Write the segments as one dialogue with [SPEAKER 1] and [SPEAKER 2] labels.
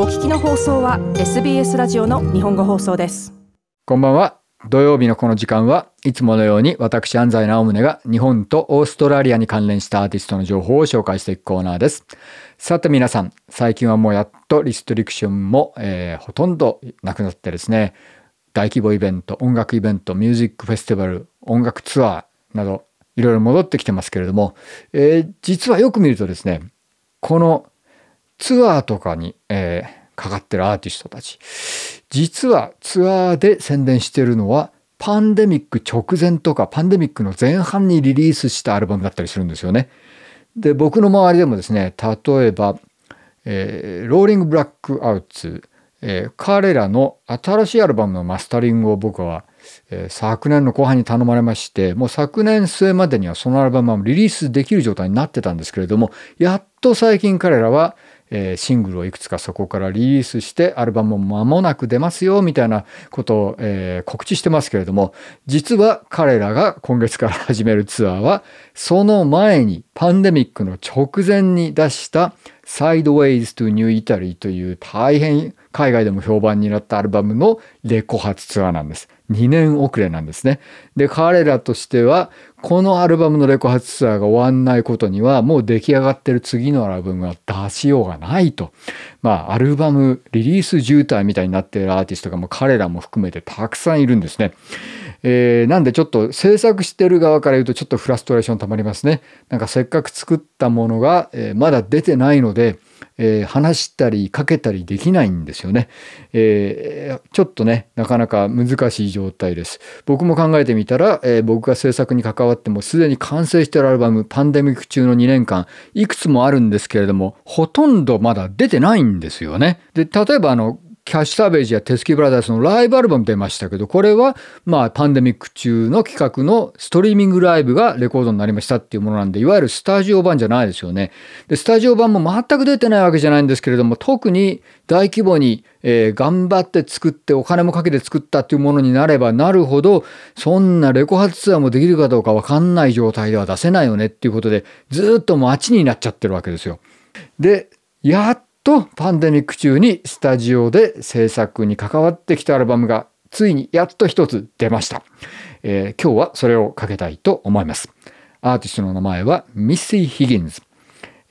[SPEAKER 1] お聞きの放送は SBS ラジオの日本語放送です。
[SPEAKER 2] こんばんは。土曜日のこの時間はいつものように私安西直宗が日本とオーストラリアに関連したアーティストの情報を紹介していくコーナーです。さて皆さん最近はもうやっとリストリクションも、えー、ほとんどなくなってですね大規模イベント音楽イベントミュージックフェスティバル音楽ツアーなどいろいろ戻ってきてますけれども、えー、実はよく見るとですねこのツアーとかに、えー、かかってるアーティストたち実はツアーで宣伝してるのはパンデミック直前とかパンデミックの前半にリリースしたアルバムだったりするんですよね。で僕の周りでもですね例えば、えー、ローリング・ブラック・アウツ、えー、彼らの新しいアルバムのマスタリングを僕は、えー、昨年の後半に頼まれましてもう昨年末までにはそのアルバムはリリースできる状態になってたんですけれどもやっと最近彼らはえー、シングルをいくつかそこからリリースしてアルバムも間もなく出ますよみたいなことを、えー、告知してますけれども実は彼らが今月から始めるツアーはその前にパンデミックの直前に出した「Sideways to New Italy」という大変海外でも評判になったアルバムのレコ発ツアーなんです。2年遅れなんですね。で、彼らとしては、このアルバムのレコ発ツアーが終わんないことには、もう出来上がってる次のアルバムは出しようがないと。まあ、アルバム、リリース渋滞みたいになっているアーティストがもう彼らも含めてたくさんいるんですね。えー、なんでちょっと制作してる側から言うとちょっとフラストレーションたまりますね。なんかせっかく作ったものが、えー、まだ出てないので、えー、話したりかけたりできないんですよね、えー、ちょっとねなかなか難しい状態です。僕も考えてみたら、えー、僕が制作に関わってもすでに完成してるアルバムパンデミック中の2年間いくつもあるんですけれどもほとんどまだ出てないんですよね。で例えばあのキャッシュサーベージやテスキーブラザーズのライブアルバム出ましたけど、これはまあパンデミック中の企画のストリーミングライブがレコードになりましたっていうものなんで、いわゆるスタジオ版じゃないですよね。で、スタジオ版も全く出てないわけじゃないんですけれども、特に大規模に、えー、頑張って作ってお金もかけて作ったっていうものになればなるほど、そんなレコ発ツアーもできるかどうかわかんない状態では出せないよねっていうことで、ずっと待ちになっちゃってるわけですよ。で、やっとパンデミック中にスタジオで制作に関わってきたアルバムがついにやっと一つ出ました、えー、今日はそれをかけたいと思います。アーティストの名前はミッシー・ヒギンズ、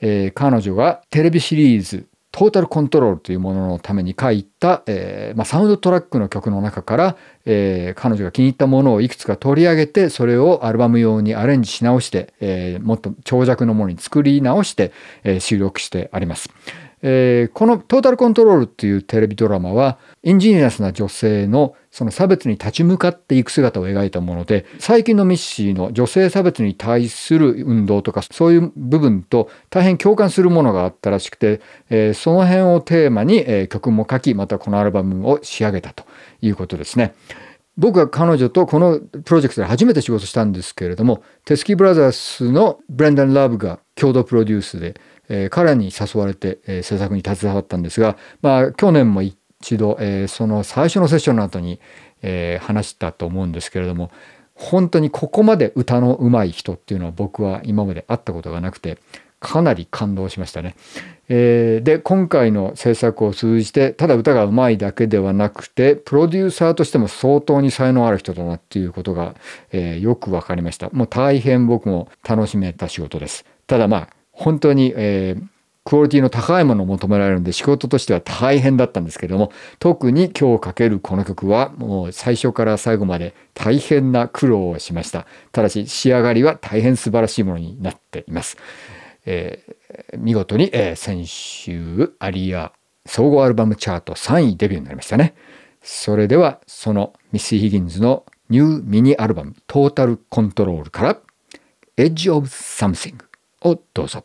[SPEAKER 2] えー、彼女がテレビシリーズトータルコントロールというもののために書いた、えーまあ、サウンドトラックの曲の中から、えー、彼女が気に入ったものをいくつか取り上げてそれをアルバム用にアレンジし直して、えー、もっと長尺のものに作り直して、えー、収録してあります。えー、このトータルコントロールっていうテレビドラマはインジニアスな女性のその差別に立ち向かっていく姿を描いたもので最近のミッシーの女性差別に対する運動とかそういう部分と大変共感するものがあったらしくて、えー、その辺をテーマに、えー、曲も書きまたこのアルバムを仕上げたということですね。僕は彼女とこのプロジェクトで初めて仕事したんですけれどもテスキーブラザースのブレンダン・ラブが共同プロデュースでえー、彼に誘われて、えー、制作に携わったんですが、まあ、去年も一度、えー、その最初のセッションの後に、えー、話したと思うんですけれども本当にここまで歌の上手い人っていうのは僕は今まで会ったことがなくてかなり感動しましたね。えー、で今回の制作を通じてただ歌が上手いだけではなくてプロデューサーとしても相当に才能ある人だなっていうことが、えー、よく分かりました。もう大変僕も楽しめた仕事です。ただまあ本当に、えー、クオリティの高いものを求められるんで仕事としては大変だったんですけども特に今日かけるこの曲はもう最初から最後まで大変な苦労をしました。ただし仕上がりは大変素晴らしいものになっています、えー、見事に、えー、先週アリア総合アルバムチャート3位デビューになりましたね。それではそのミッシー・ヒギンズのニューミニアルバムトータルコントロールから Edge of Something をどうぞ。